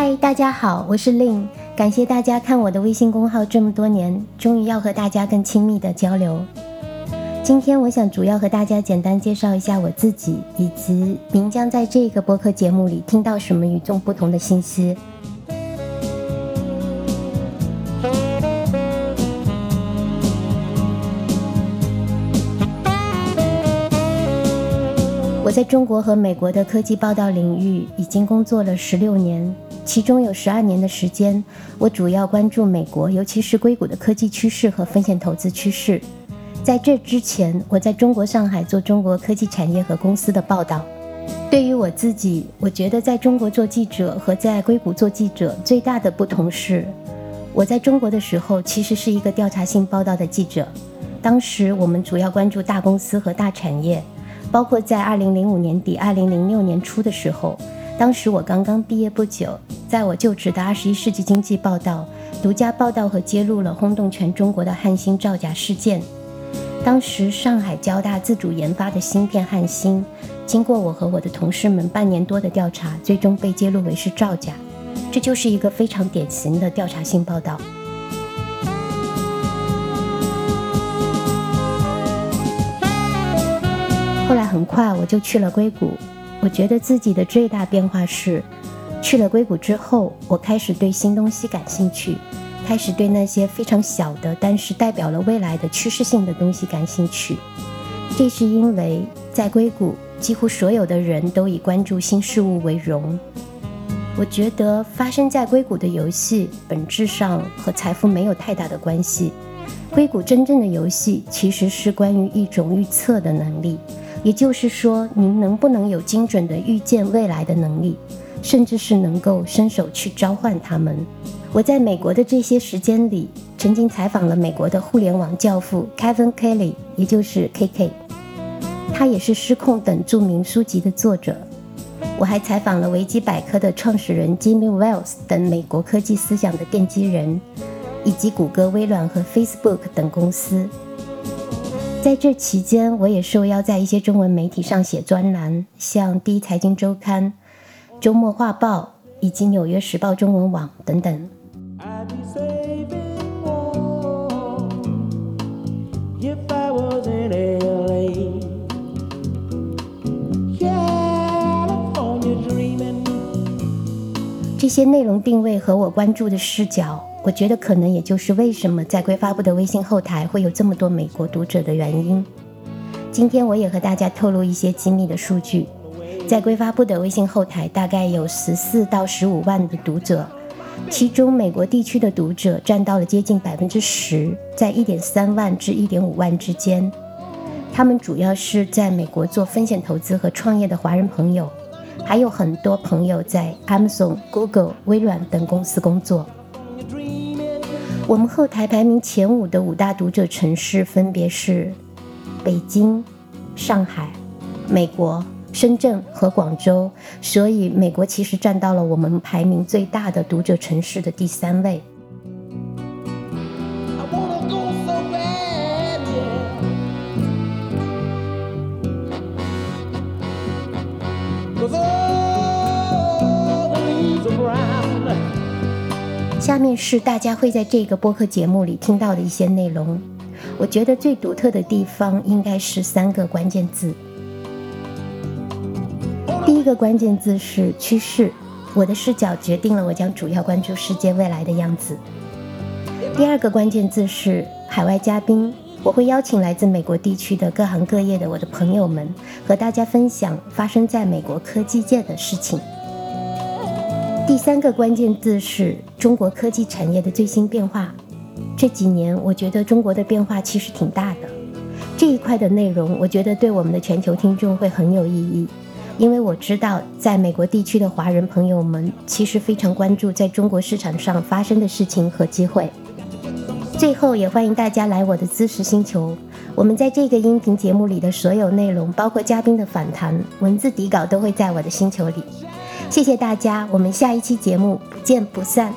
嗨大家好，我是 Lin，，感谢大家看我的微信公号这么多年，终于要和大家更亲密的交流。今天我想主要和大家简单介绍一下我自己，以及您将在这个播客节目里听到什么与众不同的信息。我在中国和美国的科技报道领域已经工作了十六年，其中有十二年的时间，我主要关注美国，尤其是硅谷的科技趋势和风险投资趋势。在这之前，我在中国上海做中国科技产业和公司的报道。对于我自己，我觉得在中国做记者和在硅谷做记者最大的不同是，我在中国的时候其实是一个调查性报道的记者，当时我们主要关注大公司和大产业。包括在二零零五年底、二零零六年初的时候，当时我刚刚毕业不久，在我就职的《二十一世纪经济报道》独家报道和揭露了轰动全中国的汉芯造假事件。当时上海交大自主研发的芯片汉芯，经过我和我的同事们半年多的调查，最终被揭露为是造假。这就是一个非常典型的调查性报道。后来很快我就去了硅谷，我觉得自己的最大变化是，去了硅谷之后，我开始对新东西感兴趣，开始对那些非常小的但是代表了未来的趋势性的东西感兴趣。这是因为在硅谷，几乎所有的人都以关注新事物为荣。我觉得发生在硅谷的游戏本质上和财富没有太大的关系，硅谷真正的游戏其实是关于一种预测的能力。也就是说，您能不能有精准的预见未来的能力，甚至是能够伸手去召唤他们？我在美国的这些时间里，曾经采访了美国的互联网教父 Kevin Kelly，也就是 KK，他也是《失控》等著名书籍的作者。我还采访了维基百科的创始人 Jimmy Wales 等美国科技思想的奠基人，以及谷歌、微软和 Facebook 等公司。在这期间，我也受邀在一些中文媒体上写专栏，像《第一财经周刊》、《周末画报》以及《纽约时报》中文网等等。这些内容定位和我关注的视角。我觉得可能也就是为什么在规发布的微信后台会有这么多美国读者的原因。今天我也和大家透露一些机密的数据，在规发布的微信后台大概有十四到十五万的读者，其中美国地区的读者占到了接近百分之十，在一点三万至一点五万之间。他们主要是在美国做风险投资和创业的华人朋友，还有很多朋友在 Amazon、Google、微软等公司工作。我们后台排名前五的五大读者城市分别是北京、上海、美国、深圳和广州，所以美国其实占到了我们排名最大的读者城市的第三位。下面是大家会在这个播客节目里听到的一些内容。我觉得最独特的地方应该是三个关键字。第一个关键字是趋势，我的视角决定了我将主要关注世界未来的样子。第二个关键字是海外嘉宾，我会邀请来自美国地区的各行各业的我的朋友们，和大家分享发生在美国科技界的事情。第三个关键字是中国科技产业的最新变化。这几年，我觉得中国的变化其实挺大的。这一块的内容，我觉得对我们的全球听众会很有意义，因为我知道在美国地区的华人朋友们其实非常关注在中国市场上发生的事情和机会。最后，也欢迎大家来我的知识星球。我们在这个音频节目里的所有内容，包括嘉宾的访谈、文字底稿，都会在我的星球里。谢谢大家，我们下一期节目不见不散。